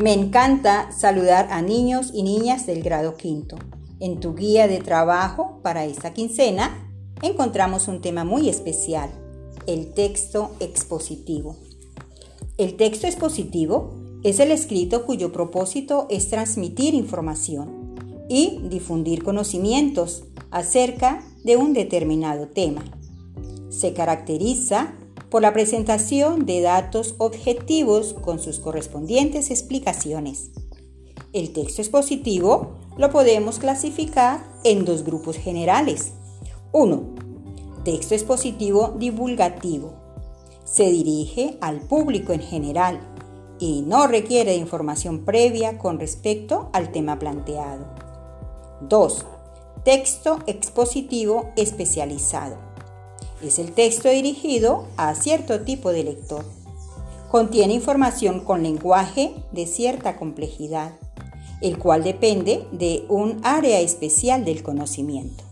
Me encanta saludar a niños y niñas del grado quinto. En tu guía de trabajo para esta quincena encontramos un tema muy especial, el texto expositivo. El texto expositivo es el escrito cuyo propósito es transmitir información y difundir conocimientos acerca de un determinado tema. Se caracteriza por la presentación de datos objetivos con sus correspondientes explicaciones. El texto expositivo lo podemos clasificar en dos grupos generales. 1. Texto expositivo divulgativo. Se dirige al público en general y no requiere de información previa con respecto al tema planteado. 2. Texto expositivo especializado es el texto dirigido a cierto tipo de lector. Contiene información con lenguaje de cierta complejidad, el cual depende de un área especial del conocimiento.